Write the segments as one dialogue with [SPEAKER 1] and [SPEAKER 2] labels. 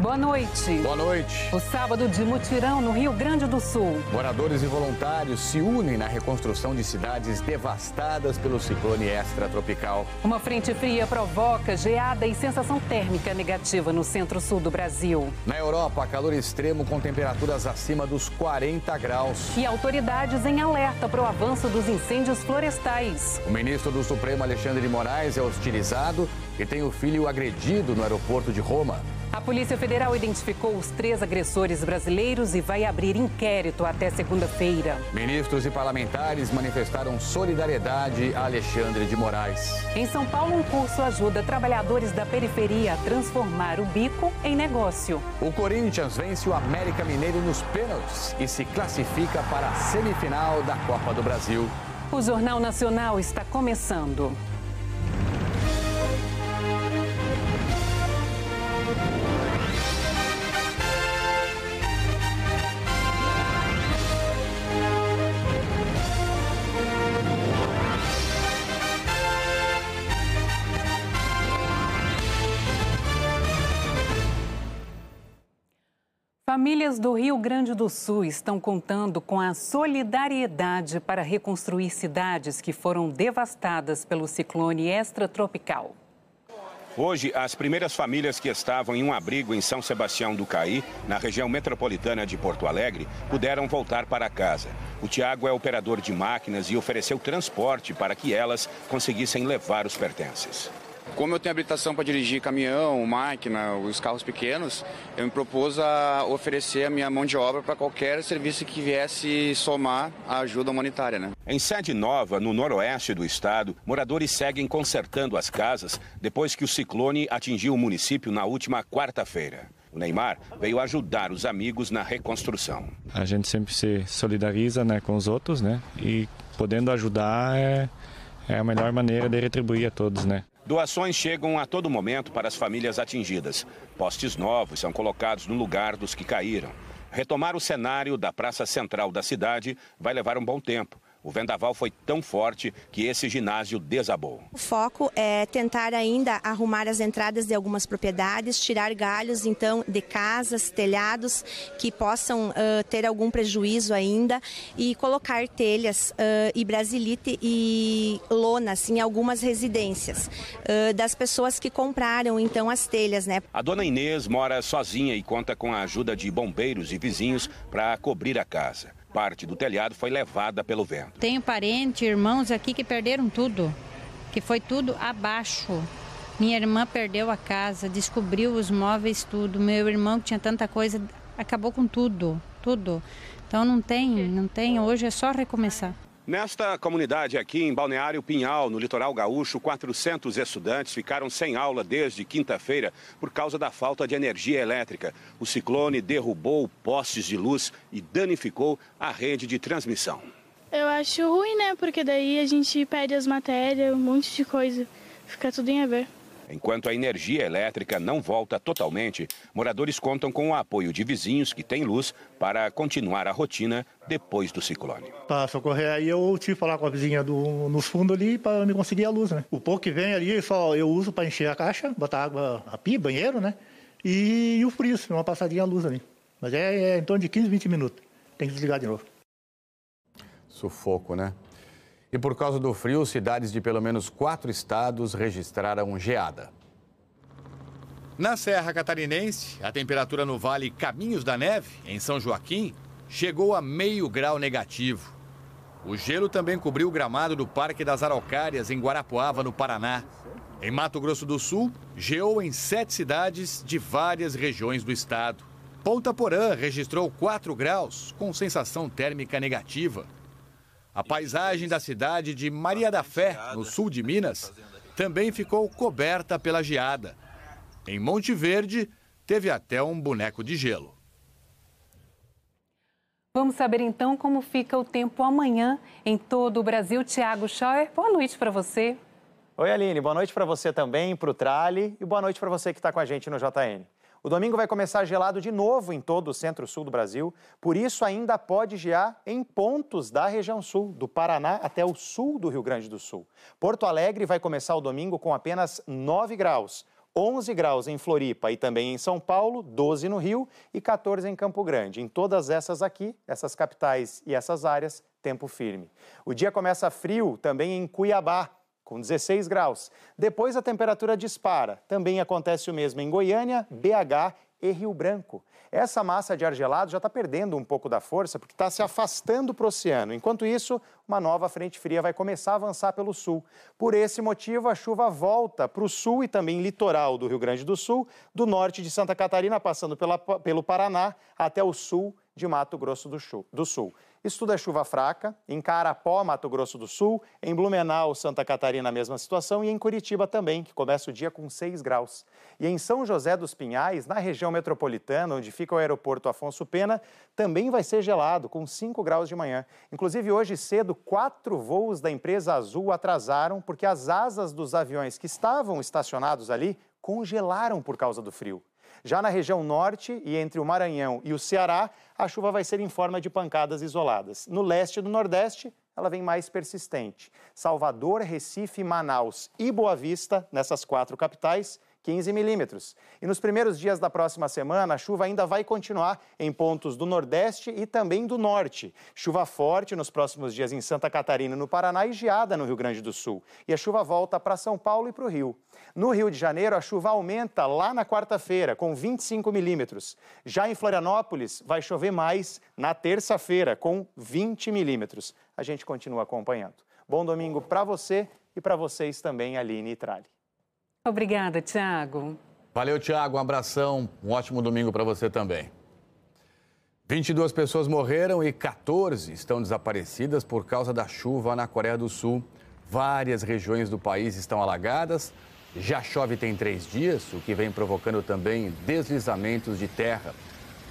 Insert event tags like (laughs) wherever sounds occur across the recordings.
[SPEAKER 1] Boa noite.
[SPEAKER 2] Boa noite.
[SPEAKER 1] O sábado de mutirão no Rio Grande do Sul.
[SPEAKER 2] Moradores e voluntários se unem na reconstrução de cidades devastadas pelo ciclone extratropical.
[SPEAKER 1] Uma frente fria provoca geada e sensação térmica negativa no centro-sul do Brasil.
[SPEAKER 2] Na Europa, calor extremo com temperaturas acima dos 40 graus.
[SPEAKER 1] E autoridades em alerta para o avanço dos incêndios florestais.
[SPEAKER 2] O ministro do Supremo, Alexandre de Moraes, é hostilizado e tem o filho agredido no aeroporto de Roma.
[SPEAKER 1] A Polícia Federal identificou os três agressores brasileiros e vai abrir inquérito até segunda-feira.
[SPEAKER 2] Ministros e parlamentares manifestaram solidariedade a Alexandre de Moraes.
[SPEAKER 1] Em São Paulo, um curso ajuda trabalhadores da periferia a transformar o bico em negócio.
[SPEAKER 2] O Corinthians vence o América Mineiro nos pênaltis e se classifica para a semifinal da Copa do Brasil.
[SPEAKER 1] O Jornal Nacional está começando. Famílias do Rio Grande do Sul estão contando com a solidariedade para reconstruir cidades que foram devastadas pelo ciclone extratropical.
[SPEAKER 3] Hoje, as primeiras famílias que estavam em um abrigo em São Sebastião do Caí, na região metropolitana de Porto Alegre, puderam voltar para casa. O Tiago é operador de máquinas e ofereceu transporte para que elas conseguissem levar os pertences.
[SPEAKER 4] Como eu tenho habilitação para dirigir caminhão, máquina, os carros pequenos, eu me propus a oferecer a minha mão de obra para qualquer serviço que viesse somar a ajuda humanitária. Né?
[SPEAKER 3] Em Sede Nova, no noroeste do estado, moradores seguem consertando as casas depois que o ciclone atingiu o município na última quarta-feira. O Neymar veio ajudar os amigos na reconstrução.
[SPEAKER 5] A gente sempre se solidariza né, com os outros, né? E podendo ajudar é, é a melhor maneira de retribuir a todos, né?
[SPEAKER 3] Doações chegam a todo momento para as famílias atingidas. Postes novos são colocados no lugar dos que caíram. Retomar o cenário da praça central da cidade vai levar um bom tempo. O vendaval foi tão forte que esse ginásio desabou.
[SPEAKER 6] O foco é tentar ainda arrumar as entradas de algumas propriedades, tirar galhos então de casas, telhados que possam uh, ter algum prejuízo ainda e colocar telhas uh, e brasilite e lonas em algumas residências uh, das pessoas que compraram então as telhas, né?
[SPEAKER 3] A dona Inês mora sozinha e conta com a ajuda de bombeiros e vizinhos para cobrir a casa. Parte do telhado foi levada pelo vento.
[SPEAKER 7] Tenho parentes, irmãos aqui que perderam tudo, que foi tudo abaixo. Minha irmã perdeu a casa, descobriu os móveis, tudo. Meu irmão que tinha tanta coisa, acabou com tudo, tudo. Então não tem, não tem. Hoje é só recomeçar.
[SPEAKER 3] Nesta comunidade aqui em Balneário Pinhal, no litoral gaúcho, 400 estudantes ficaram sem aula desde quinta-feira por causa da falta de energia elétrica. O ciclone derrubou postes de luz e danificou a rede de transmissão.
[SPEAKER 8] Eu acho ruim, né? Porque daí a gente perde as matérias, um monte de coisa. Fica tudo em aberto.
[SPEAKER 3] Enquanto a energia elétrica não volta totalmente, moradores contam com o apoio de vizinhos que têm luz para continuar a rotina depois do ciclone.
[SPEAKER 9] Para socorrer aí, eu tive que falar com a vizinha do, nos fundos ali para me conseguir a luz, né? O pouco que vem ali, só eu uso para encher a caixa, botar água, a pia, banheiro, né? E, e o frio, uma passadinha a luz ali. Mas é, é em torno de 15, 20 minutos. Tem que desligar de novo.
[SPEAKER 2] Sufoco, né? E por causa do frio, cidades de pelo menos quatro estados registraram geada.
[SPEAKER 10] Na Serra Catarinense, a temperatura no Vale Caminhos da Neve, em São Joaquim, chegou a meio grau negativo. O gelo também cobriu o gramado do Parque das Araucárias, em Guarapuava, no Paraná. Em Mato Grosso do Sul, geou em sete cidades de várias regiões do estado. Ponta Porã registrou 4 graus, com sensação térmica negativa. A paisagem da cidade de Maria da Fé, no sul de Minas, também ficou coberta pela geada. Em Monte Verde, teve até um boneco de gelo.
[SPEAKER 1] Vamos saber então como fica o tempo amanhã em todo o Brasil. Tiago Schauer, boa noite para você.
[SPEAKER 11] Oi, Aline, boa noite para você também, para o Trali e boa noite para você que está com a gente no JN. O domingo vai começar gelado de novo em todo o centro-sul do Brasil, por isso ainda pode gear em pontos da região sul, do Paraná até o sul do Rio Grande do Sul. Porto Alegre vai começar o domingo com apenas 9 graus. 11 graus em Floripa e também em São Paulo, 12 no Rio e 14 em Campo Grande. Em todas essas aqui, essas capitais e essas áreas, tempo firme. O dia começa frio também em Cuiabá, com 16 graus. Depois a temperatura dispara. Também acontece o mesmo em Goiânia, BH e Rio Branco. Essa massa de ar gelado já está perdendo um pouco da força porque está se afastando para o oceano. Enquanto isso, uma nova frente fria vai começar a avançar pelo sul. Por esse motivo, a chuva volta para o sul e também litoral do Rio Grande do Sul, do norte de Santa Catarina, passando pela, pelo Paraná até o sul de Mato Grosso do Sul. Isso tudo é chuva fraca. Em Carapó, Mato Grosso do Sul, em Blumenau, Santa Catarina, a mesma situação, e em Curitiba também, que começa o dia com 6 graus. E em São José dos Pinhais, na região metropolitana, onde fica o aeroporto Afonso Pena, também vai ser gelado, com 5 graus de manhã. Inclusive, hoje cedo, quatro voos da empresa Azul atrasaram porque as asas dos aviões que estavam estacionados ali congelaram por causa do frio. Já na região norte e entre o Maranhão e o Ceará, a chuva vai ser em forma de pancadas isoladas. No leste e no nordeste, ela vem mais persistente. Salvador, Recife, Manaus e Boa Vista, nessas quatro capitais, 15 milímetros. E nos primeiros dias da próxima semana, a chuva ainda vai continuar em pontos do Nordeste e também do Norte. Chuva forte nos próximos dias em Santa Catarina, no Paraná e geada no Rio Grande do Sul. E a chuva volta para São Paulo e para o Rio. No Rio de Janeiro, a chuva aumenta lá na quarta-feira, com 25 milímetros. Já em Florianópolis, vai chover mais na terça-feira, com 20 milímetros. A gente continua acompanhando. Bom domingo para você e para vocês também, Aline e Trali.
[SPEAKER 1] Obrigada, Tiago.
[SPEAKER 10] Valeu, Tiago. Um abração. Um ótimo domingo para você também. 22 pessoas morreram e 14 estão desaparecidas por causa da chuva na Coreia do Sul. Várias regiões do país estão alagadas. Já chove tem três dias, o que vem provocando também deslizamentos de terra.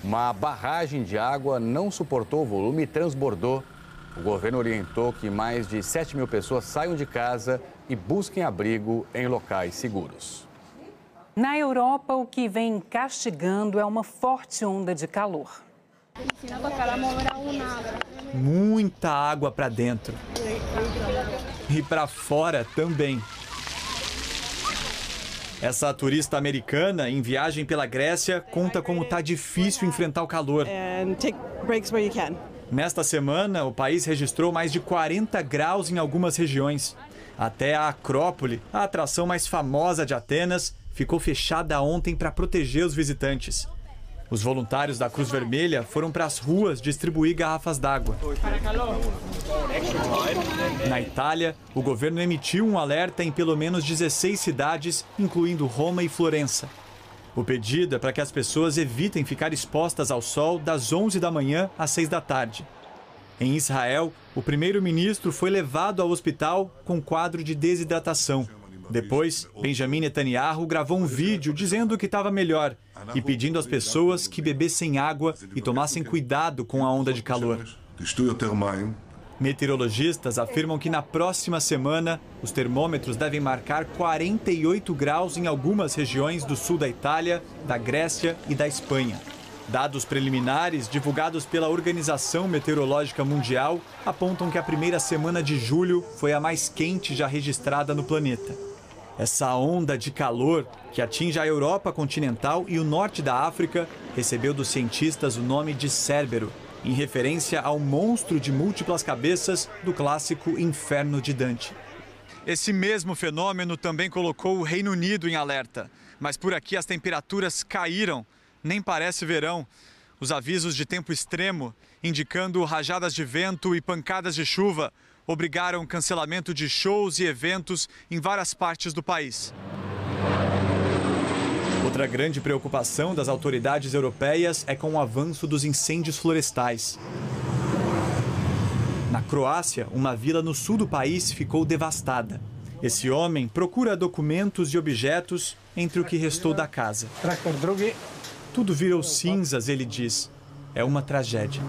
[SPEAKER 10] Uma barragem de água não suportou o volume e transbordou. O governo orientou que mais de 7 mil pessoas saiam de casa e busquem abrigo em locais seguros.
[SPEAKER 1] Na Europa, o que vem castigando é uma forte onda de calor.
[SPEAKER 12] Muita água para dentro. E para fora também. Essa turista americana em viagem pela Grécia conta como tá difícil enfrentar o calor. Nesta semana, o país registrou mais de 40 graus em algumas regiões. Até a Acrópole, a atração mais famosa de Atenas, ficou fechada ontem para proteger os visitantes. Os voluntários da Cruz Vermelha foram para as ruas distribuir garrafas d'água. Na Itália, o governo emitiu um alerta em pelo menos 16 cidades, incluindo Roma e Florença. O pedido é para que as pessoas evitem ficar expostas ao sol das 11 da manhã às 6 da tarde. Em Israel, o primeiro-ministro foi levado ao hospital com quadro de desidratação. Depois, Benjamin Netanyahu gravou um vídeo dizendo que estava melhor e pedindo às pessoas que bebessem água e tomassem cuidado com a onda de calor. Meteorologistas afirmam que na próxima semana os termômetros devem marcar 48 graus em algumas regiões do sul da Itália, da Grécia e da Espanha. Dados preliminares divulgados pela Organização Meteorológica Mundial apontam que a primeira semana de julho foi a mais quente já registrada no planeta. Essa onda de calor, que atinge a Europa continental e o norte da África, recebeu dos cientistas o nome de Cérbero, em referência ao monstro de múltiplas cabeças do clássico Inferno de Dante. Esse mesmo fenômeno também colocou o Reino Unido em alerta, mas por aqui as temperaturas caíram nem parece verão. Os avisos de tempo extremo, indicando rajadas de vento e pancadas de chuva, obrigaram cancelamento de shows e eventos em várias partes do país. Outra grande preocupação das autoridades europeias é com o avanço dos incêndios florestais. Na Croácia, uma vila no sul do país ficou devastada. Esse homem procura documentos e objetos entre o que restou da casa. Tudo virou cinzas, ele diz. É uma tragédia.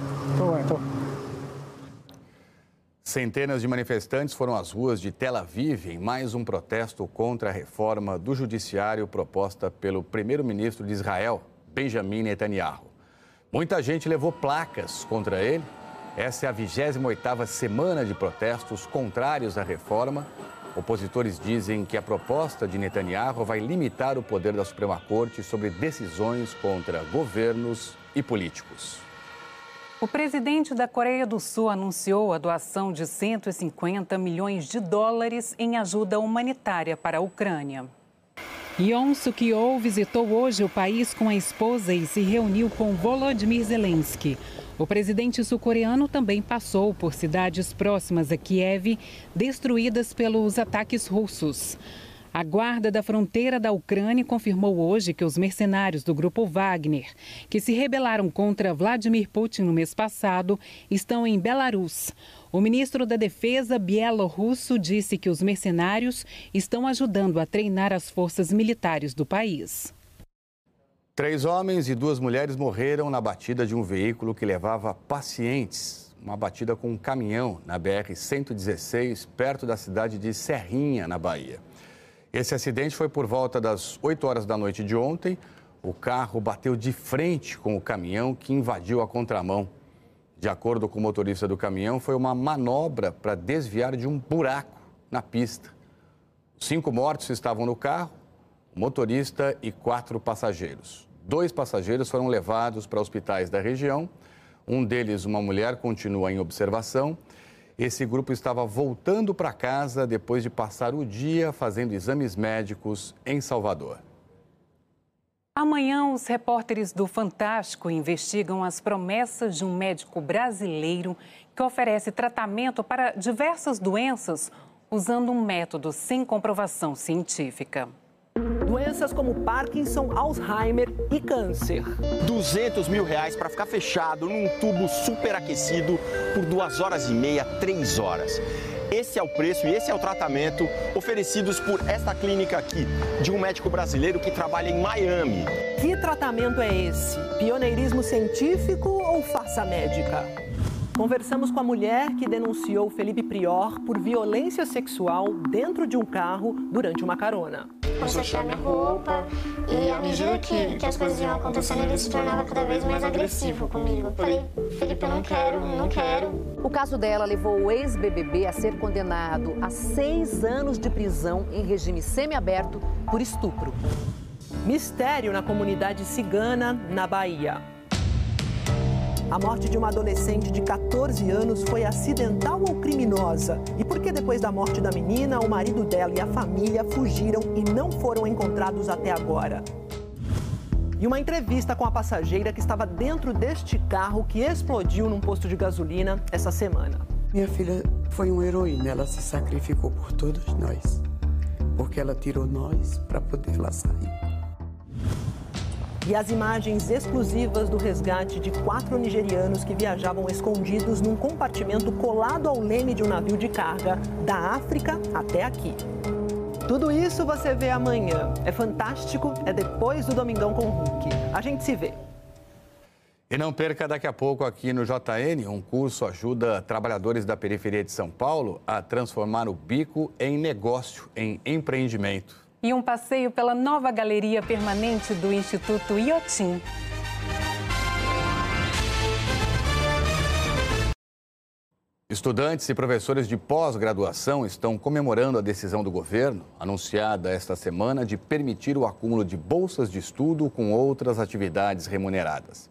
[SPEAKER 10] Centenas de manifestantes foram às ruas de Tel Aviv em mais um protesto contra a reforma do judiciário proposta pelo primeiro-ministro de Israel, Benjamin Netanyahu. Muita gente levou placas contra ele. Essa é a 28ª semana de protestos contrários à reforma
[SPEAKER 2] Opositores dizem que a proposta de Netanyahu vai limitar o poder da Suprema Corte sobre decisões contra governos e políticos.
[SPEAKER 1] O presidente da Coreia do Sul anunciou a doação de 150 milhões de dólares em ajuda humanitária para a Ucrânia. Yoon Suk-yeol visitou hoje o país com a esposa e se reuniu com Volodymyr Zelensky. O presidente sul-coreano também passou por cidades próximas a Kiev, destruídas pelos ataques russos. A guarda da fronteira da Ucrânia confirmou hoje que os mercenários do grupo Wagner, que se rebelaram contra Vladimir Putin no mês passado, estão em Belarus. O ministro da Defesa bielorrusso disse que os mercenários estão ajudando a treinar as forças militares do país.
[SPEAKER 2] Três homens e duas mulheres morreram na batida de um veículo que levava pacientes. Uma batida com um caminhão na BR-116, perto da cidade de Serrinha, na Bahia. Esse acidente foi por volta das 8 horas da noite de ontem. O carro bateu de frente com o caminhão que invadiu a contramão. De acordo com o motorista do caminhão, foi uma manobra para desviar de um buraco na pista. Cinco mortos estavam no carro, motorista e quatro passageiros. Dois passageiros foram levados para hospitais da região. Um deles, uma mulher, continua em observação esse grupo estava voltando para casa depois de passar o dia fazendo exames médicos em Salvador.
[SPEAKER 1] Amanhã, os repórteres do Fantástico investigam as promessas de um médico brasileiro que oferece tratamento para diversas doenças usando um método sem comprovação científica.
[SPEAKER 13] Doenças como Parkinson, Alzheimer e câncer.
[SPEAKER 14] 200 mil reais para ficar fechado num tubo superaquecido por duas horas e meia, três horas. Esse é o preço e esse é o tratamento oferecidos por esta clínica aqui, de um médico brasileiro que trabalha em Miami.
[SPEAKER 13] Que tratamento é esse? Pioneirismo científico ou farsa médica? Conversamos com a mulher que denunciou Felipe Prior por violência sexual dentro de um carro durante uma carona
[SPEAKER 4] começou a tirar minha roupa e à medida que, que as coisas iam acontecendo, ele se tornava cada vez mais agressivo comigo. Eu falei, Felipe, eu não quero, não quero.
[SPEAKER 15] O caso dela levou o ex-BBB a ser condenado a seis anos de prisão em regime semiaberto por estupro.
[SPEAKER 13] Mistério na comunidade cigana, na Bahia. A morte de uma adolescente de 14 anos foi acidental ou criminosa? E por que depois da morte da menina, o marido dela e a família fugiram e não foram encontrados até agora? E uma entrevista com a passageira que estava dentro deste carro que explodiu num posto de gasolina essa semana.
[SPEAKER 9] Minha filha foi uma heroína, ela se sacrificou por todos nós, porque ela tirou nós para poder lá sair
[SPEAKER 13] e as imagens exclusivas do resgate de quatro nigerianos que viajavam escondidos num compartimento colado ao leme de um navio de carga da África até aqui. Tudo isso você vê amanhã. É fantástico, é depois do Domingão com Hulk. A gente se vê.
[SPEAKER 2] E não perca daqui a pouco aqui no JN, um curso ajuda trabalhadores da periferia de São Paulo a transformar o bico em negócio, em empreendimento
[SPEAKER 1] e um passeio pela nova galeria permanente do Instituto Iotim.
[SPEAKER 2] Estudantes e professores de pós-graduação estão comemorando a decisão do governo, anunciada esta semana, de permitir o acúmulo de bolsas de estudo com outras atividades remuneradas.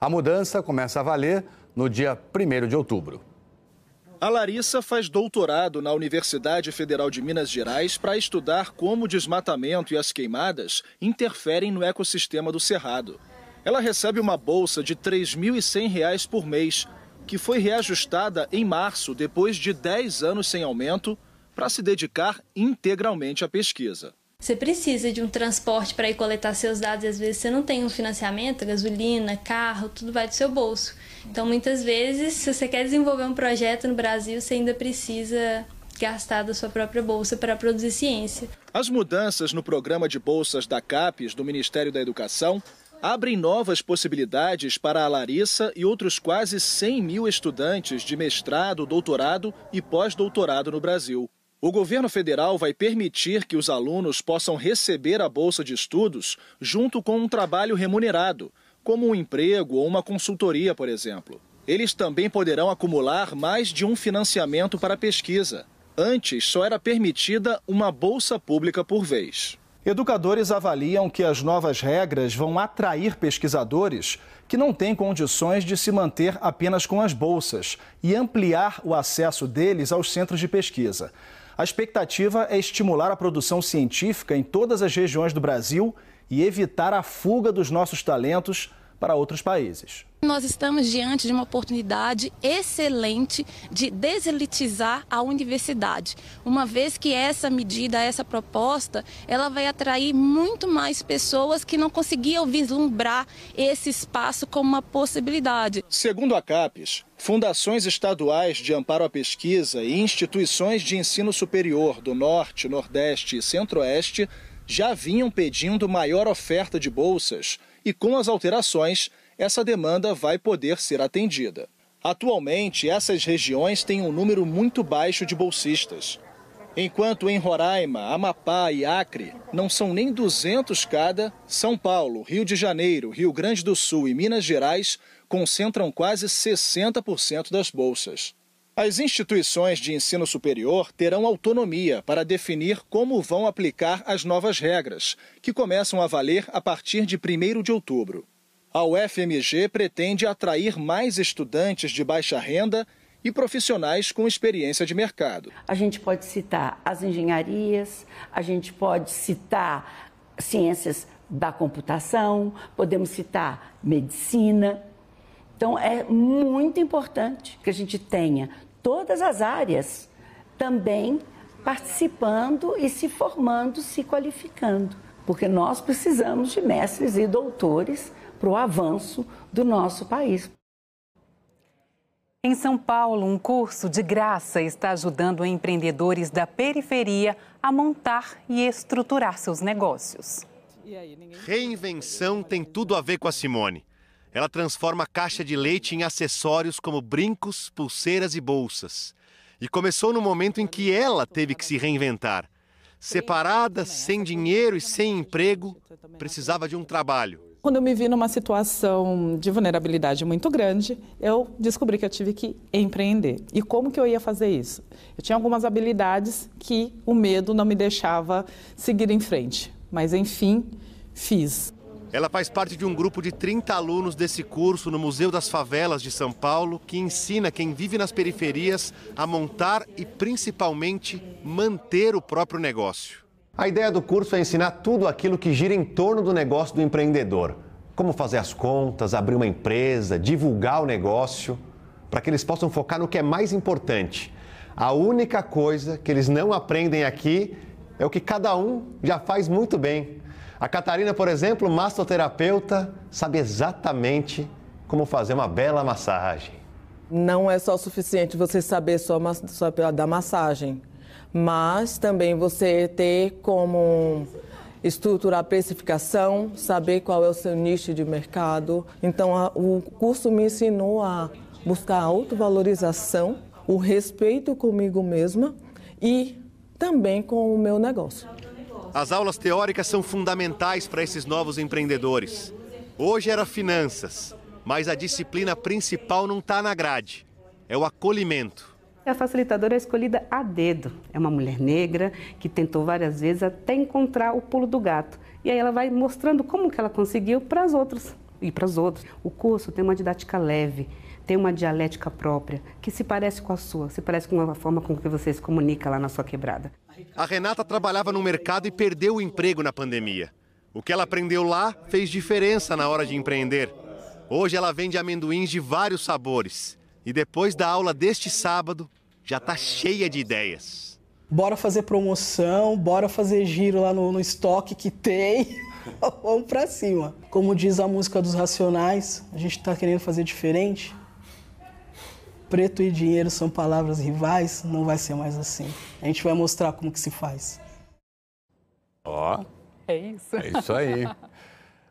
[SPEAKER 2] A mudança começa a valer no dia 1 de outubro.
[SPEAKER 16] A Larissa faz doutorado na Universidade Federal de Minas Gerais para estudar como o desmatamento e as queimadas interferem no ecossistema do Cerrado. Ela recebe uma bolsa de R$ 3.100 por mês, que foi reajustada em março, depois de 10 anos sem aumento, para se dedicar integralmente à pesquisa.
[SPEAKER 17] Você precisa de um transporte para ir coletar seus dados e às vezes você não tem um financiamento, gasolina, carro, tudo vai do seu bolso. Então, muitas vezes, se você quer desenvolver um projeto no Brasil, você ainda precisa gastar da sua própria bolsa para produzir ciência.
[SPEAKER 16] As mudanças no programa de bolsas da CAPES do Ministério da Educação abrem novas possibilidades para a Larissa e outros quase 100 mil estudantes de mestrado, doutorado e pós-doutorado no Brasil. O governo federal vai permitir que os alunos possam receber a bolsa de estudos junto com um trabalho remunerado, como um emprego ou uma consultoria, por exemplo. Eles também poderão acumular mais de um financiamento para pesquisa. Antes, só era permitida uma bolsa pública por vez.
[SPEAKER 18] Educadores avaliam que as novas regras vão atrair pesquisadores que não têm condições de se manter apenas com as bolsas e ampliar o acesso deles aos centros de pesquisa. A expectativa é estimular a produção científica em todas as regiões do Brasil e evitar a fuga dos nossos talentos para outros países.
[SPEAKER 19] Nós estamos diante de uma oportunidade excelente de deselitizar a universidade, uma vez que essa medida, essa proposta, ela vai atrair muito mais pessoas que não conseguiam vislumbrar esse espaço como uma possibilidade.
[SPEAKER 16] Segundo a CAPES, fundações estaduais de amparo à pesquisa e instituições de ensino superior do Norte, Nordeste e Centro-Oeste já vinham pedindo maior oferta de bolsas e, com as alterações, essa demanda vai poder ser atendida. Atualmente, essas regiões têm um número muito baixo de bolsistas. Enquanto em Roraima, Amapá e Acre não são nem 200 cada, São Paulo, Rio de Janeiro, Rio Grande do Sul e Minas Gerais concentram quase 60% das bolsas. As instituições de ensino superior terão autonomia para definir como vão aplicar as novas regras, que começam a valer a partir de 1 de outubro. A UFMG pretende atrair mais estudantes de baixa renda e profissionais com experiência de mercado.
[SPEAKER 20] A gente pode citar as engenharias, a gente pode citar ciências da computação, podemos citar medicina. Então, é muito importante que a gente tenha todas as áreas também participando e se formando, se qualificando, porque nós precisamos de mestres e doutores para o avanço do nosso país.
[SPEAKER 1] Em São Paulo, um curso de graça está ajudando empreendedores da periferia a montar e estruturar seus negócios.
[SPEAKER 21] Reinvenção tem tudo a ver com a Simone. Ela transforma a caixa de leite em acessórios como brincos, pulseiras e bolsas. E começou no momento em que ela teve que se reinventar. Separada, sem dinheiro e sem emprego, precisava de um trabalho.
[SPEAKER 8] Quando eu me vi numa situação de vulnerabilidade muito grande, eu descobri que eu tive que empreender. E como que eu ia fazer isso? Eu tinha algumas habilidades que o medo não me deixava seguir em frente. Mas enfim, fiz.
[SPEAKER 21] Ela faz parte de um grupo de 30 alunos desse curso no Museu das Favelas de São Paulo, que ensina quem vive nas periferias a montar e principalmente manter o próprio negócio.
[SPEAKER 22] A ideia do curso é ensinar tudo aquilo que gira em torno do negócio do empreendedor. Como fazer as contas, abrir uma empresa, divulgar o negócio, para que eles possam focar no que é mais importante. A única coisa que eles não aprendem aqui é o que cada um já faz muito bem. A Catarina, por exemplo, massoterapeuta, sabe exatamente como fazer uma bela massagem.
[SPEAKER 23] Não é só suficiente você saber só da massagem mas também você ter como estruturar a precificação, saber qual é o seu nicho de mercado. Então, a, o curso me ensinou a buscar a autovalorização, o respeito comigo mesma e também com o meu negócio.
[SPEAKER 21] As aulas teóricas são fundamentais para esses novos empreendedores. Hoje era finanças, mas a disciplina principal não está na grade, é o acolhimento.
[SPEAKER 24] A facilitadora é escolhida a dedo. É uma mulher negra que tentou várias vezes até encontrar o pulo do gato. E aí ela vai mostrando como que ela conseguiu para as outras e para os outros. O curso tem uma didática leve, tem uma dialética própria, que se parece com a sua, se parece com a forma com que você se comunica lá na sua quebrada.
[SPEAKER 21] A Renata trabalhava no mercado e perdeu o emprego na pandemia. O que ela aprendeu lá fez diferença na hora de empreender. Hoje ela vende amendoins de vários sabores e depois da aula deste sábado, já está cheia de ideias.
[SPEAKER 23] Bora fazer promoção, bora fazer giro lá no, no estoque que tem. (laughs) Vamos para cima. Como diz a música dos Racionais, a gente está querendo fazer diferente. Preto e dinheiro são palavras rivais, não vai ser mais assim. A gente vai mostrar como que se faz.
[SPEAKER 25] Ó.
[SPEAKER 1] Oh. É isso.
[SPEAKER 25] É isso aí.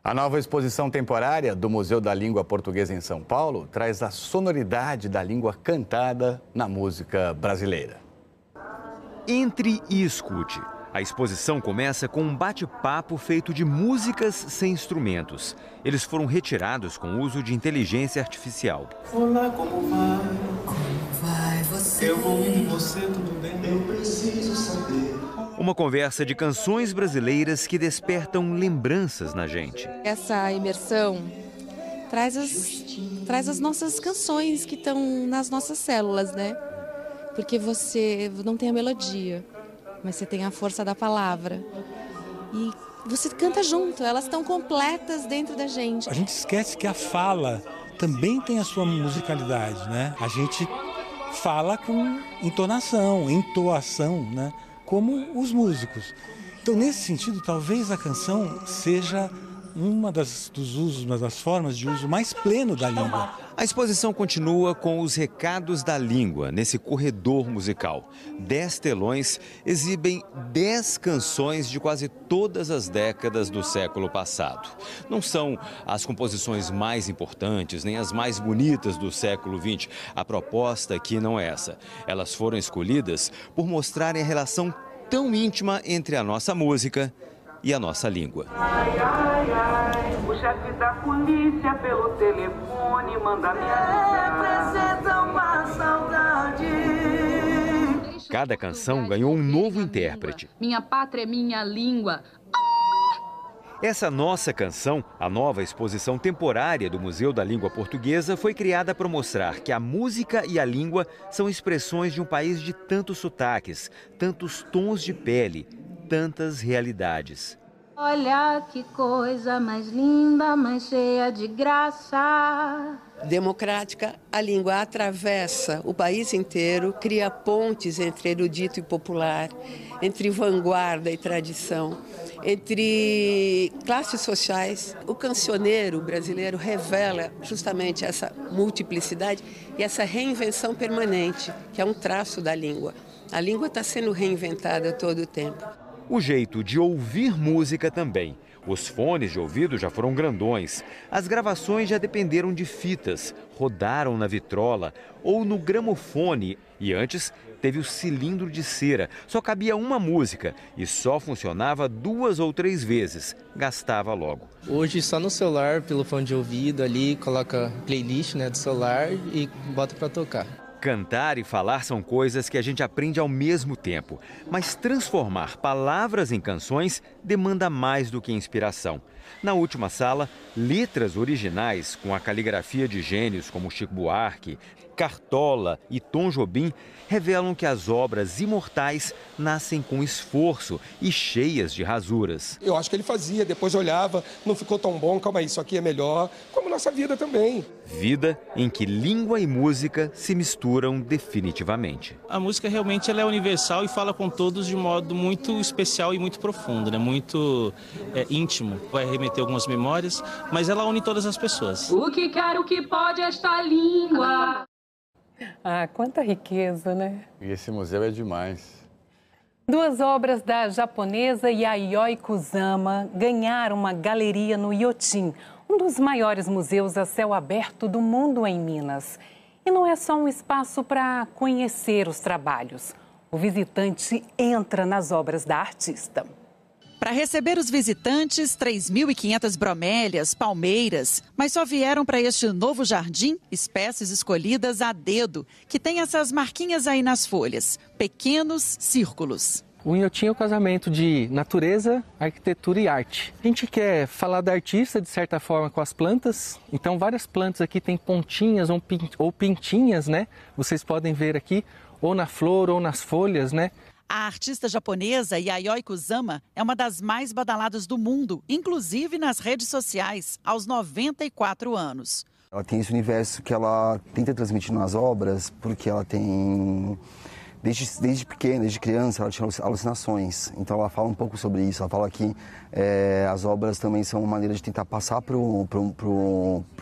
[SPEAKER 25] A nova exposição temporária do Museu da Língua Portuguesa em São Paulo traz a sonoridade da língua cantada na música brasileira.
[SPEAKER 26] Entre e escute. A exposição começa com um bate-papo feito de músicas sem instrumentos. Eles foram retirados com o uso de inteligência artificial.
[SPEAKER 27] Olá, como vai? Como vai
[SPEAKER 28] você. Eu vou indo você, tudo bem? Eu preciso saber.
[SPEAKER 26] Uma conversa de canções brasileiras que despertam lembranças na gente.
[SPEAKER 29] Essa imersão traz as, traz as nossas canções que estão nas nossas células, né? Porque você não tem a melodia, mas você tem a força da palavra. E você canta junto, elas estão completas dentro da gente.
[SPEAKER 30] A gente esquece que a fala também tem a sua musicalidade, né? A gente fala com entonação, entoação, né? Como os músicos. Então, nesse sentido, talvez a canção seja uma das, dos usos, uma das formas de uso mais pleno da língua.
[SPEAKER 26] A exposição continua com os recados da língua nesse corredor musical. Dez telões exibem dez canções de quase todas as décadas do século passado. Não são as composições mais importantes nem as mais bonitas do século XX. A proposta aqui não é essa. Elas foram escolhidas por mostrarem a relação tão íntima entre a nossa música e a nossa língua.
[SPEAKER 31] Ai, ai, ai, o chefe da polícia pelo telefone manda me Representa uma saudade.
[SPEAKER 26] Cada canção ganhou um novo intérprete.
[SPEAKER 32] Minha pátria é minha língua.
[SPEAKER 26] Essa nossa canção, a nova exposição temporária do Museu da Língua Portuguesa, foi criada para mostrar que a música e a língua são expressões de um país de tantos sotaques, tantos tons de pele, tantas realidades.
[SPEAKER 32] Olha que coisa mais linda, mais cheia de graça.
[SPEAKER 33] Democrática, a língua atravessa o país inteiro, cria pontes entre erudito e popular, entre vanguarda e tradição, entre classes sociais. O cancioneiro brasileiro revela justamente essa multiplicidade e essa reinvenção permanente, que é um traço da língua. A língua está sendo reinventada todo o tempo.
[SPEAKER 26] O jeito de ouvir música também. Os fones de ouvido já foram grandões. As gravações já dependeram de fitas, rodaram na vitrola ou no gramofone. E antes teve o cilindro de cera. Só cabia uma música e só funcionava duas ou três vezes. Gastava logo.
[SPEAKER 34] Hoje só no celular, pelo fone de ouvido ali, coloca playlist né, do celular e bota para tocar.
[SPEAKER 26] Cantar e falar são coisas que a gente aprende ao mesmo tempo, mas transformar palavras em canções demanda mais do que inspiração. Na última sala, letras originais com a caligrafia de gênios como Chico Buarque, Cartola e Tom Jobim revelam que as obras imortais nascem com esforço e cheias de rasuras.
[SPEAKER 35] Eu acho que ele fazia, depois olhava, não ficou tão bom, calma aí, isso aqui é melhor, como nossa vida também.
[SPEAKER 26] Vida em que língua e música se misturam definitivamente.
[SPEAKER 34] A música realmente ela é universal e fala com todos de modo muito especial e muito profundo, né? muito é, íntimo. Vai remeter algumas memórias, mas ela une todas as pessoas.
[SPEAKER 32] O que quer, o que pode esta língua.
[SPEAKER 1] Ah, quanta riqueza, né?
[SPEAKER 25] E esse museu é demais.
[SPEAKER 1] Duas obras da japonesa Yayoi Kusama ganharam uma galeria no Iotim, um dos maiores museus a céu aberto do mundo em Minas. E não é só um espaço para conhecer os trabalhos. O visitante entra nas obras da artista.
[SPEAKER 27] Para receber os visitantes, 3.500 bromélias, palmeiras, mas só vieram para este novo jardim espécies escolhidas a dedo, que tem essas marquinhas aí nas folhas, pequenos círculos.
[SPEAKER 36] O Inhotim é o casamento de natureza, arquitetura e arte. A gente quer falar da artista, de certa forma, com as plantas. Então, várias plantas aqui têm pontinhas ou pintinhas, né? Vocês podem ver aqui, ou na flor ou nas folhas, né?
[SPEAKER 27] A artista japonesa Yayoi Kusama é uma das mais badaladas do mundo, inclusive nas redes sociais, aos 94 anos.
[SPEAKER 37] Ela tem esse universo que ela tenta transmitir nas obras, porque ela tem desde, desde pequena, desde criança, ela tinha alucinações. Então ela fala um pouco sobre isso. Ela fala que é, as obras também são uma maneira de tentar passar para o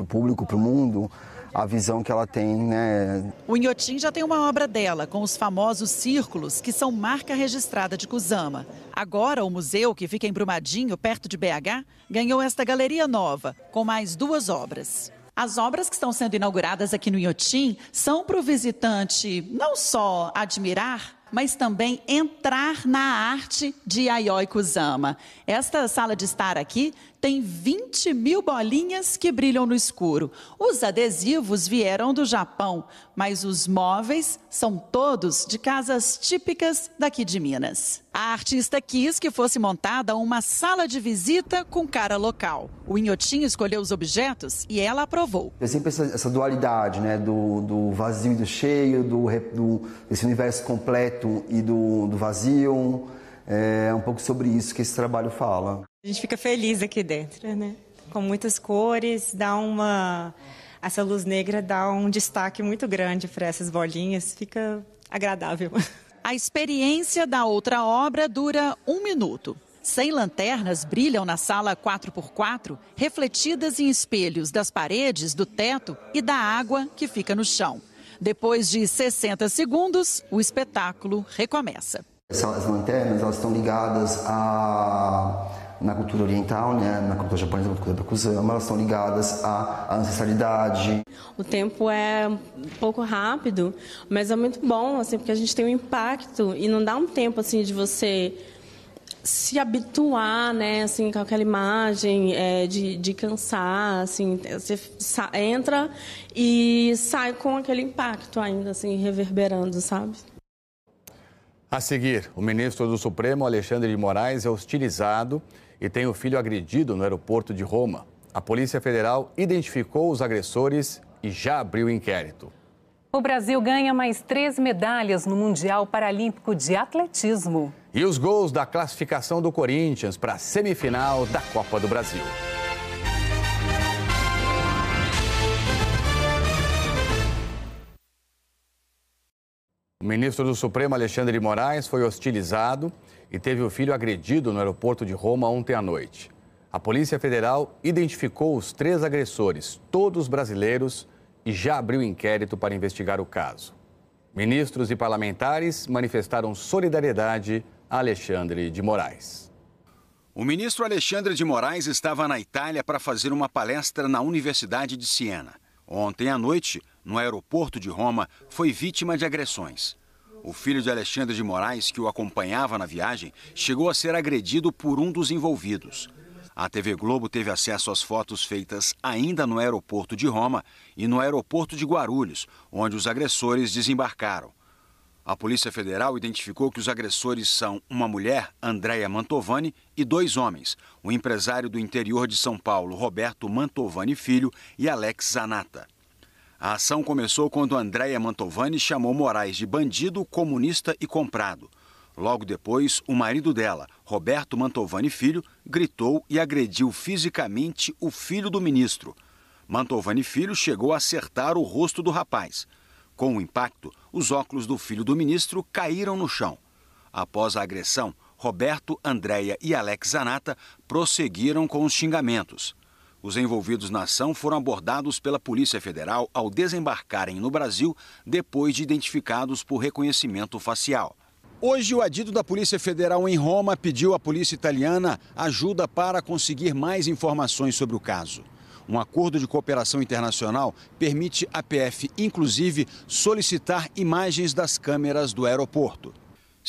[SPEAKER 37] público, para o mundo, a visão que ela tem, né?
[SPEAKER 27] O Inhotim já tem uma obra dela, com os famosos círculos, que são marca registrada de Kusama. Agora, o museu, que fica em Brumadinho, perto de BH, ganhou esta galeria nova, com mais duas obras. As obras que estão sendo inauguradas aqui no Inhotim são para o visitante não só admirar, mas também entrar na arte de Yayoi Kusama. Esta sala de estar aqui tem 20 mil bolinhas que brilham no escuro. Os adesivos vieram do Japão, mas os móveis são todos de casas típicas daqui de Minas. A artista quis que fosse montada uma sala de visita com cara local. O Inhotim escolheu os objetos e ela aprovou.
[SPEAKER 37] É sempre essa, essa dualidade, né, do, do, vazio e do cheio, do, do esse universo completo e do, do vazio. É um pouco sobre isso que esse trabalho fala.
[SPEAKER 38] A gente fica feliz aqui dentro, né? Com muitas cores, dá uma. Essa luz negra dá um destaque muito grande para essas bolinhas, fica agradável. (laughs)
[SPEAKER 27] A experiência da outra obra dura um minuto. Cem lanternas brilham na sala 4x4, refletidas em espelhos das paredes, do teto e da água que fica no chão. Depois de 60 segundos, o espetáculo recomeça.
[SPEAKER 37] Essas lanternas elas estão ligadas a na cultura oriental, né, na cultura japonesa, na cultura da Kusama, elas estão ligadas à, à ancestralidade.
[SPEAKER 39] O tempo é um pouco rápido, mas é muito bom, assim, porque a gente tem um impacto e não dá um tempo assim de você se habituar, né, assim, com aquela imagem é, de, de cansar, assim, você entra e sai com aquele impacto ainda, assim, reverberando, sabe?
[SPEAKER 25] A seguir, o ministro do Supremo, Alexandre de Moraes, é hostilizado e tem o filho agredido no aeroporto de Roma. A Polícia Federal identificou os agressores e já abriu inquérito.
[SPEAKER 1] O Brasil ganha mais três medalhas no Mundial Paralímpico de Atletismo.
[SPEAKER 25] E os gols da classificação do Corinthians para a semifinal da Copa do Brasil. Ministro do Supremo, Alexandre de Moraes, foi hostilizado e teve o filho agredido no aeroporto de Roma ontem à noite. A Polícia Federal identificou os três agressores, todos brasileiros, e já abriu inquérito para investigar o caso. Ministros e parlamentares manifestaram solidariedade a Alexandre de Moraes.
[SPEAKER 2] O ministro Alexandre de Moraes estava na Itália para fazer uma palestra na Universidade de Siena. Ontem à noite, no aeroporto de Roma, foi vítima de agressões. O filho de Alexandre de Moraes, que o acompanhava na viagem, chegou a ser agredido por um dos envolvidos. A TV Globo teve acesso às fotos feitas ainda no aeroporto de Roma e no aeroporto de Guarulhos, onde os agressores desembarcaram. A Polícia Federal identificou que os agressores são uma mulher, Andréia Mantovani, e dois homens, o empresário do interior de São Paulo, Roberto Mantovani Filho, e Alex Zanata. A ação começou quando Andréia Mantovani chamou Moraes de bandido, comunista e comprado. Logo depois, o marido dela, Roberto Mantovani Filho, gritou e agrediu fisicamente o filho do ministro. Mantovani Filho chegou a acertar o rosto do rapaz. Com o impacto, os óculos do filho do ministro caíram no chão. Após a agressão, Roberto, Andréia e Alex Zanata prosseguiram com os xingamentos. Os envolvidos na ação foram abordados pela Polícia Federal ao desembarcarem no Brasil, depois de identificados por reconhecimento facial. Hoje, o adido da Polícia Federal em Roma pediu à polícia italiana ajuda para conseguir mais informações sobre o caso. Um acordo de cooperação internacional permite à PF, inclusive, solicitar imagens das câmeras do aeroporto.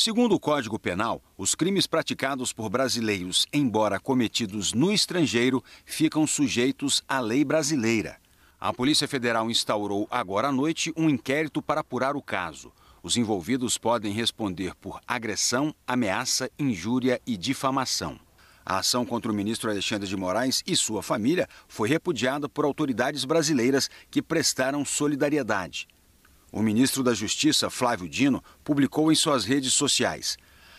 [SPEAKER 2] Segundo o Código Penal, os crimes praticados por brasileiros, embora cometidos no estrangeiro, ficam sujeitos à lei brasileira. A Polícia Federal instaurou agora à noite um inquérito para apurar o caso. Os envolvidos podem responder por agressão, ameaça, injúria e difamação. A ação contra o ministro Alexandre de Moraes e sua família foi repudiada por autoridades brasileiras que prestaram solidariedade. O ministro da Justiça, Flávio Dino, publicou em suas redes sociais: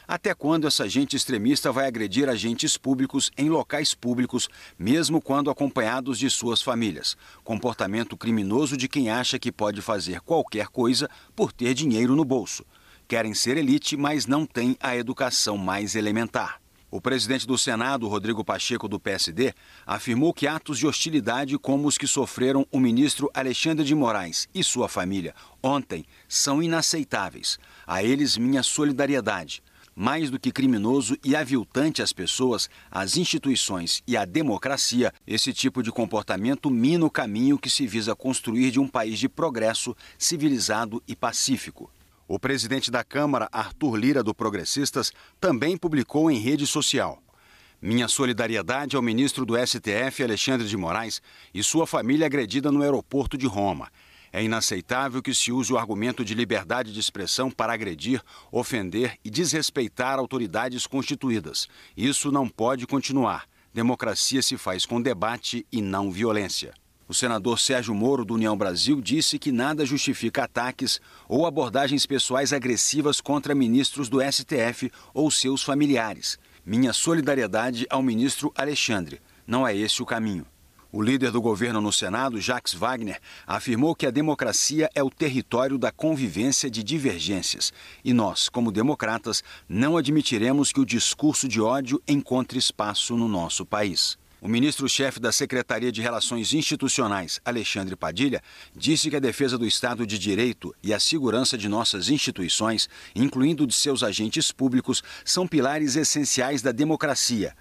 [SPEAKER 2] Até quando essa gente extremista vai agredir agentes públicos em locais públicos, mesmo quando acompanhados de suas famílias? Comportamento criminoso de quem acha que pode fazer qualquer coisa por ter dinheiro no bolso. Querem ser elite, mas não têm a educação mais elementar. O presidente do Senado, Rodrigo Pacheco, do PSD, afirmou que atos de hostilidade como os que sofreram o ministro Alexandre de Moraes e sua família ontem são inaceitáveis. A eles, minha solidariedade. Mais do que criminoso e aviltante às pessoas, às instituições e à democracia, esse tipo de comportamento mina o caminho que se visa construir de um país de progresso, civilizado e pacífico. O presidente da Câmara, Arthur Lira, do Progressistas, também publicou em rede social. Minha solidariedade ao ministro do STF, Alexandre de Moraes, e sua família agredida no aeroporto de Roma. É inaceitável que se use o argumento de liberdade de expressão para agredir, ofender e desrespeitar autoridades constituídas. Isso não pode continuar. Democracia se faz com debate e não violência. O senador Sérgio Moro, do União Brasil, disse que nada justifica ataques ou abordagens pessoais agressivas contra ministros do STF ou seus familiares. Minha solidariedade ao ministro Alexandre. Não é esse o caminho. O líder do governo no Senado, Jacques Wagner, afirmou que a democracia é o território da convivência de divergências e nós, como democratas, não admitiremos que o discurso de ódio encontre espaço no nosso país. O ministro-chefe da Secretaria de Relações Institucionais, Alexandre Padilha, disse que a defesa do Estado de Direito e a segurança de nossas instituições, incluindo de seus agentes públicos, são pilares essenciais da democracia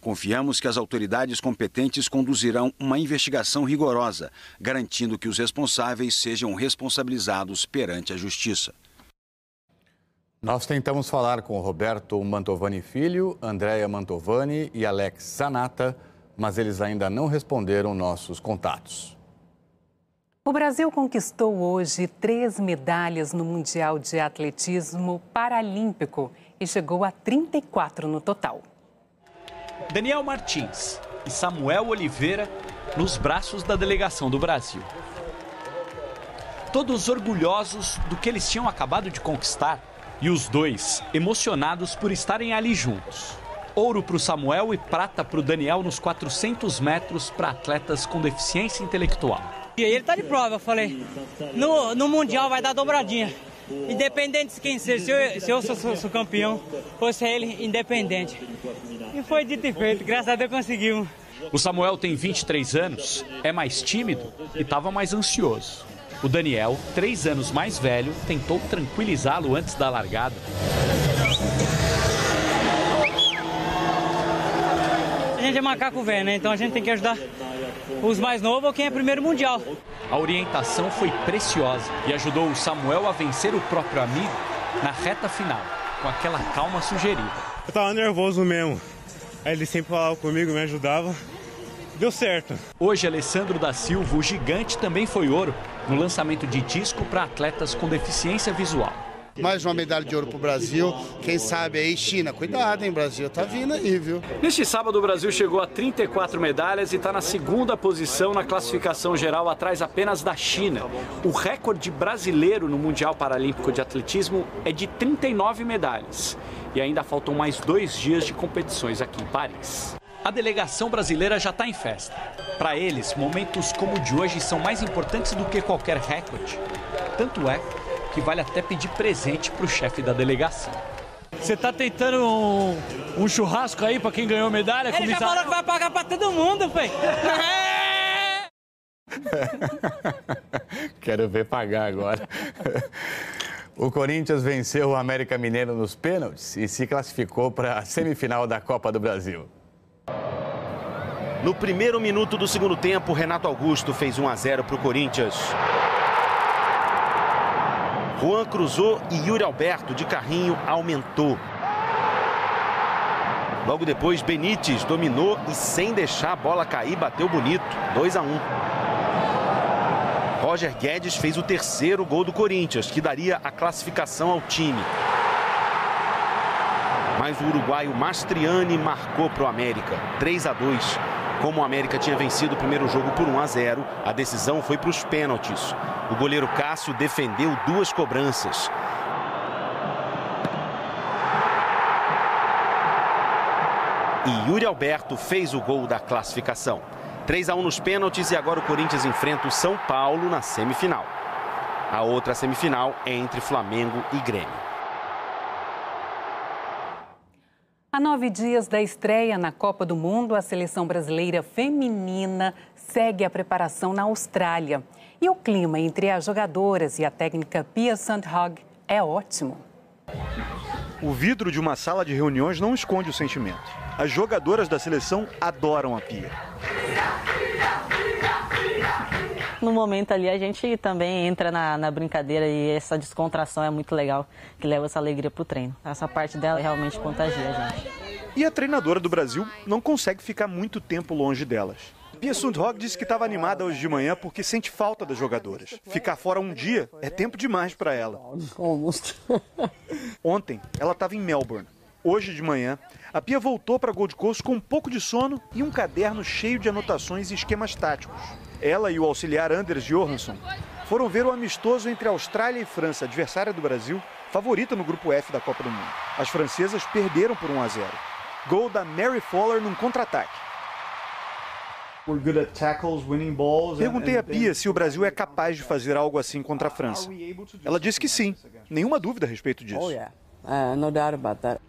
[SPEAKER 2] Confiamos que as autoridades competentes conduzirão uma investigação rigorosa, garantindo que os responsáveis sejam responsabilizados perante a Justiça.
[SPEAKER 40] Nós tentamos falar com Roberto Mantovani Filho, Andréa Mantovani e Alex Zanata, mas eles ainda não responderam nossos contatos.
[SPEAKER 1] O Brasil conquistou hoje três medalhas no Mundial de Atletismo Paralímpico e chegou a 34 no total.
[SPEAKER 12] Daniel Martins e Samuel Oliveira nos braços da delegação do Brasil. Todos orgulhosos do que eles tinham acabado de conquistar e os dois emocionados por estarem ali juntos. Ouro para o Samuel e prata para o Daniel nos 400 metros para atletas com deficiência intelectual.
[SPEAKER 41] E ele está de prova, eu falei. No, no Mundial vai dar dobradinha. Independente de quem seja, se eu, se eu sou, sou, sou campeão, ou se é ele, independente. E foi dito e feito, graças a Deus conseguimos.
[SPEAKER 12] O Samuel tem 23 anos, é mais tímido e estava mais ansioso. O Daniel, três anos mais velho, tentou tranquilizá-lo antes da largada.
[SPEAKER 41] Gente é macaco velho, né? Então a gente tem que ajudar os mais novos ou quem é primeiro mundial.
[SPEAKER 12] A orientação foi preciosa e ajudou o Samuel a vencer o próprio amigo na reta final, com aquela calma sugerida.
[SPEAKER 42] Eu tava nervoso mesmo. Aí ele sempre falava comigo, me ajudava. Deu certo.
[SPEAKER 12] Hoje, Alessandro da Silva, o gigante, também foi ouro no lançamento de disco para atletas com deficiência visual.
[SPEAKER 43] Mais uma medalha de ouro para o Brasil. Quem sabe aí, China, cuidado, hein, Brasil, tá vindo aí, viu?
[SPEAKER 12] Neste sábado, o Brasil chegou a 34 medalhas e está na segunda posição na classificação geral, atrás apenas da China. O recorde brasileiro no Mundial Paralímpico de Atletismo é de 39 medalhas. E ainda faltam mais dois dias de competições aqui em Paris. A delegação brasileira já está em festa. Para eles, momentos como o de hoje são mais importantes do que qualquer recorde. Tanto é que vale até pedir presente para o chefe da delegação.
[SPEAKER 41] Você tá tentando um, um churrasco aí para quem ganhou medalha? Ele já falou que vai pagar para todo mundo, foi. (laughs)
[SPEAKER 40] Quero ver pagar agora. O Corinthians venceu o América Mineiro nos pênaltis e se classificou para a semifinal da Copa do Brasil.
[SPEAKER 3] No primeiro minuto do segundo tempo, Renato Augusto fez 1 a 0 para o Corinthians. Juan cruzou e Yuri Alberto de carrinho aumentou. Logo depois, Benítez dominou e sem deixar a bola cair, bateu bonito. 2 a 1. Roger Guedes fez o terceiro gol do Corinthians, que daria a classificação ao time. Mas o uruguaio Mastriani marcou para o América, 3 a 2. Como o América tinha vencido o primeiro jogo por 1 a 0, a decisão foi para os pênaltis. O goleiro Cássio defendeu duas cobranças. E Yuri Alberto fez o gol da classificação. 3 a 1 nos pênaltis e agora o Corinthians enfrenta o São Paulo na semifinal. A outra semifinal é entre Flamengo e Grêmio.
[SPEAKER 1] A nove dias da estreia na Copa do Mundo, a seleção brasileira feminina segue a preparação na Austrália. E o clima entre as jogadoras e a técnica Pia Sandhag é ótimo.
[SPEAKER 9] O vidro de uma sala de reuniões não esconde o sentimento. As jogadoras da seleção adoram a Pia.
[SPEAKER 44] No momento ali a gente também entra na, na, brincadeira e essa descontração é muito legal, que leva essa alegria pro treino. Essa parte dela realmente contagia a gente.
[SPEAKER 9] E a treinadora do Brasil não consegue ficar muito tempo longe delas. Pia Sundhog disse que estava animada hoje de manhã porque sente falta das jogadoras. Ficar fora um dia é tempo demais para ela. (laughs) Ontem, ela estava em Melbourne. Hoje de manhã, a Pia voltou para Gold Coast com um pouco de sono e um caderno cheio de anotações e esquemas táticos. Ela e o auxiliar Anders Johansson foram ver o amistoso entre Austrália e França, adversária do Brasil, favorita no grupo F da Copa do Mundo. As francesas perderam por 1 a 0. Gol da Mary Fowler num contra-ataque. Perguntei a Pia se o Brasil é capaz de fazer algo assim contra a França. Ela disse que sim, nenhuma dúvida a respeito disso.
[SPEAKER 45] Uh,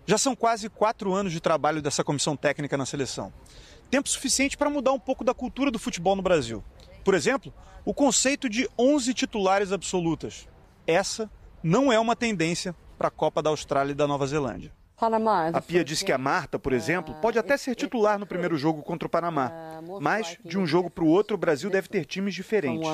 [SPEAKER 9] Já são quase quatro anos de trabalho dessa comissão técnica na seleção. Tempo suficiente para mudar um pouco da cultura do futebol no Brasil. Por exemplo, o conceito de 11 titulares absolutas. Essa não é uma tendência para a Copa da Austrália e da Nova Zelândia. A Pia disse que a Marta, por exemplo, pode até ser titular no primeiro jogo contra o Panamá, mas de um jogo para o outro o Brasil deve ter times diferentes.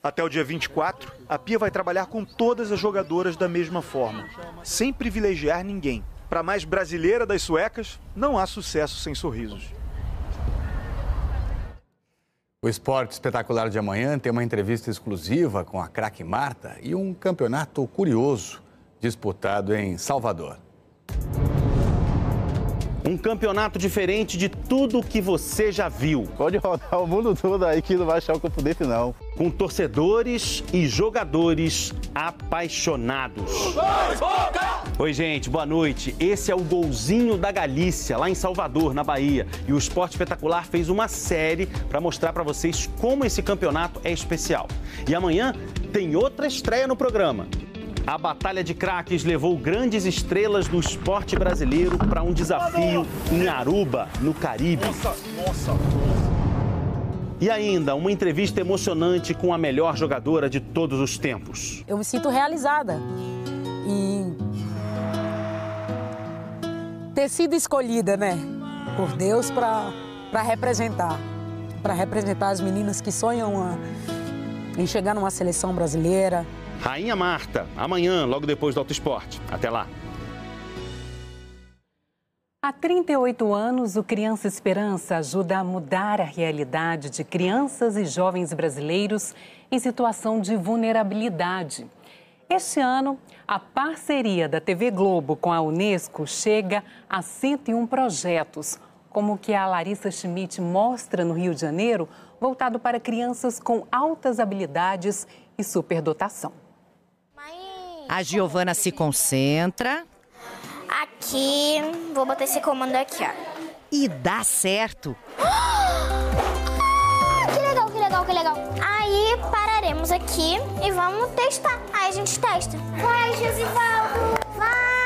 [SPEAKER 9] Até o dia 24, a Pia vai trabalhar com todas as jogadoras da mesma forma, sem privilegiar ninguém. Para mais brasileira das suecas, não há sucesso sem sorrisos.
[SPEAKER 2] O esporte espetacular de amanhã tem uma entrevista exclusiva com a craque Marta e um campeonato curioso disputado em Salvador.
[SPEAKER 3] Um campeonato diferente de tudo que você já viu.
[SPEAKER 46] Pode rodar o mundo todo aí que não vai achar o campo dentro, não.
[SPEAKER 3] Com torcedores e jogadores apaixonados. Oi, gente, boa noite. Esse é o Golzinho da Galícia, lá em Salvador, na Bahia. E o Esporte Espetacular fez uma série para mostrar para vocês como esse campeonato é especial. E amanhã tem outra estreia no programa. A Batalha de Craques levou grandes estrelas do esporte brasileiro para um desafio em Aruba, no Caribe.
[SPEAKER 46] Nossa, nossa.
[SPEAKER 3] E ainda uma entrevista emocionante com a melhor jogadora de todos os tempos.
[SPEAKER 47] Eu me sinto realizada em ter sido escolhida, né, por Deus para representar, para representar as meninas que sonham a, em chegar numa seleção brasileira,
[SPEAKER 3] Rainha Marta, amanhã, logo depois do Auto Esporte. Até lá.
[SPEAKER 1] Há 38 anos, o Criança Esperança ajuda a mudar a realidade de crianças e jovens brasileiros em situação de vulnerabilidade. Este ano, a parceria da TV Globo com a Unesco chega a 101 projetos, como o que a Larissa Schmidt mostra no Rio de Janeiro, voltado para crianças com altas habilidades e superdotação.
[SPEAKER 15] A Giovana se concentra.
[SPEAKER 48] Aqui, vou botar esse comando aqui, ó.
[SPEAKER 15] E dá certo.
[SPEAKER 48] Ah, que legal, que legal, que legal. Aí pararemos aqui e vamos testar. Aí a gente testa. Vai, Josivaldo, vai!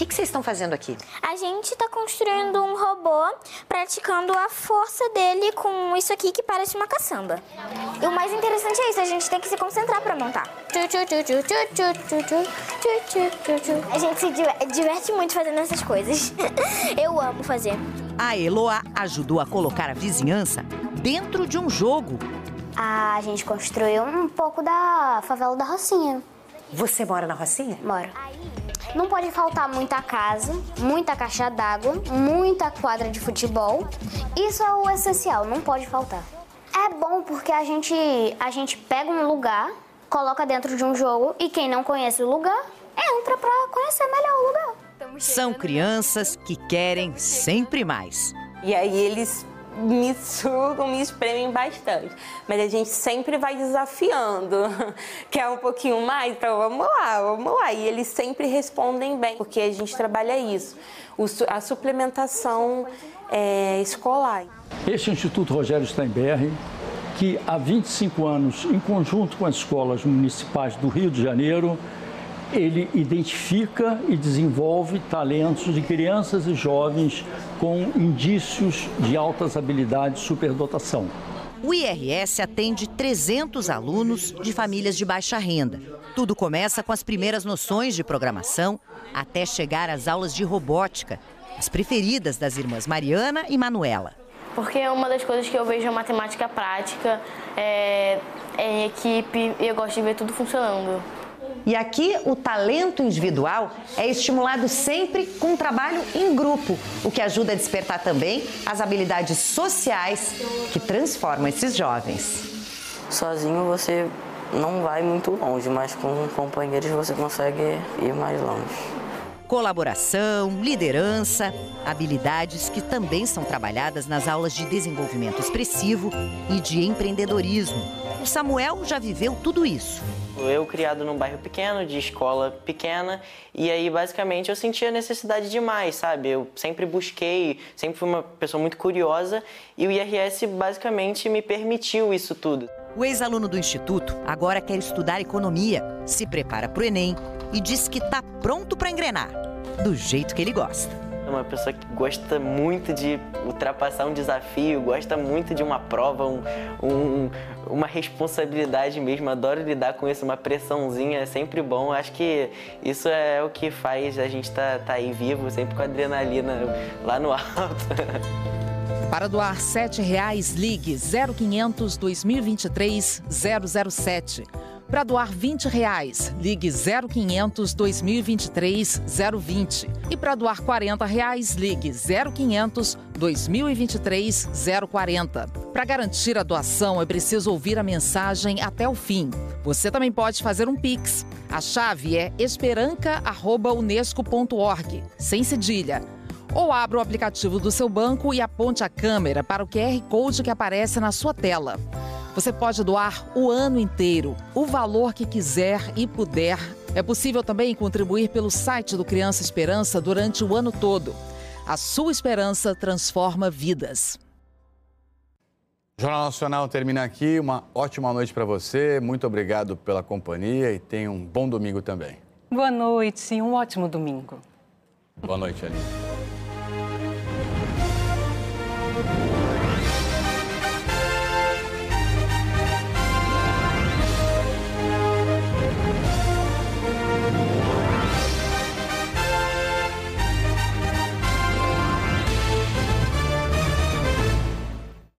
[SPEAKER 15] O que, que vocês estão fazendo aqui?
[SPEAKER 48] A gente está construindo um robô, praticando a força dele com isso aqui que parece uma caçamba. E o mais interessante é isso, a gente tem que se concentrar para montar. A gente se diverte muito fazendo essas coisas. Eu amo fazer.
[SPEAKER 15] A Eloá ajudou a colocar a vizinhança dentro de um jogo.
[SPEAKER 48] A gente construiu um pouco da favela da Rocinha.
[SPEAKER 15] Você mora na Rocinha?
[SPEAKER 48] Moro. Não pode faltar muita casa, muita caixa d'água, muita quadra de futebol. Isso é o essencial, não pode faltar. É bom porque a gente, a gente pega um lugar, coloca dentro de um jogo e quem não conhece o lugar entra para conhecer melhor o lugar.
[SPEAKER 15] São crianças que querem sempre mais.
[SPEAKER 39] E aí eles me sugam, me espremem bastante. Mas a gente sempre vai desafiando. (laughs) Quer um pouquinho mais? Então vamos lá, vamos lá. E eles sempre respondem bem, porque a gente trabalha isso. a suplementação é, escolar.
[SPEAKER 49] Este Instituto Rogério Steinberg, que há 25 anos, em conjunto com as escolas municipais do Rio de Janeiro, ele identifica e desenvolve talentos de crianças e jovens com indícios de altas habilidades superdotação.
[SPEAKER 15] O IRS atende 300 alunos de famílias de baixa renda. Tudo começa com as primeiras noções de programação até chegar às aulas de robótica, as preferidas das irmãs Mariana e Manuela.
[SPEAKER 39] Porque uma das coisas que eu vejo é matemática prática, é, é em equipe, e eu gosto de ver tudo funcionando.
[SPEAKER 15] E aqui o talento individual é estimulado sempre com um trabalho em grupo, o que ajuda a despertar também as habilidades sociais que transformam esses jovens.
[SPEAKER 50] Sozinho você não vai muito longe, mas com companheiros você consegue ir mais longe.
[SPEAKER 51] Colaboração, liderança, habilidades que também são trabalhadas nas aulas de desenvolvimento expressivo e de empreendedorismo. O Samuel já viveu tudo isso.
[SPEAKER 50] Eu criado num bairro pequeno, de escola pequena, e aí basicamente eu sentia necessidade demais, sabe? Eu sempre busquei, sempre fui uma pessoa muito curiosa e o IRS basicamente me permitiu isso tudo.
[SPEAKER 51] O ex-aluno do Instituto agora quer estudar economia, se prepara para o Enem e diz que está pronto para engrenar, do jeito que ele gosta.
[SPEAKER 50] É uma pessoa que gosta muito de ultrapassar um desafio, gosta muito de uma prova, um, um, uma responsabilidade mesmo. Adoro lidar com isso, uma pressãozinha é sempre bom. Acho que isso é o que faz a gente estar tá, tá aí vivo, sempre com adrenalina lá no alto. (laughs)
[SPEAKER 52] Para doar R$ 7,00, ligue 0500 2023 007. Para doar R$ 20,00, ligue 0500 2023 020. E para doar R$ 40,00, ligue 0500 2023 040. Para garantir a doação, é preciso ouvir a mensagem até o fim. Você também pode fazer um Pix. A chave é esperanca.unesco.org, sem cedilha ou abra o aplicativo do seu banco e aponte a câmera para o QR Code que aparece na sua tela. Você pode doar o ano inteiro, o valor que quiser e puder. É possível também contribuir pelo site do Criança Esperança durante o ano todo. A sua esperança transforma vidas.
[SPEAKER 2] O Jornal Nacional termina aqui. Uma ótima noite para você. Muito obrigado pela companhia e tenha um bom domingo também.
[SPEAKER 1] Boa noite e um ótimo domingo.
[SPEAKER 2] Boa noite, Aline.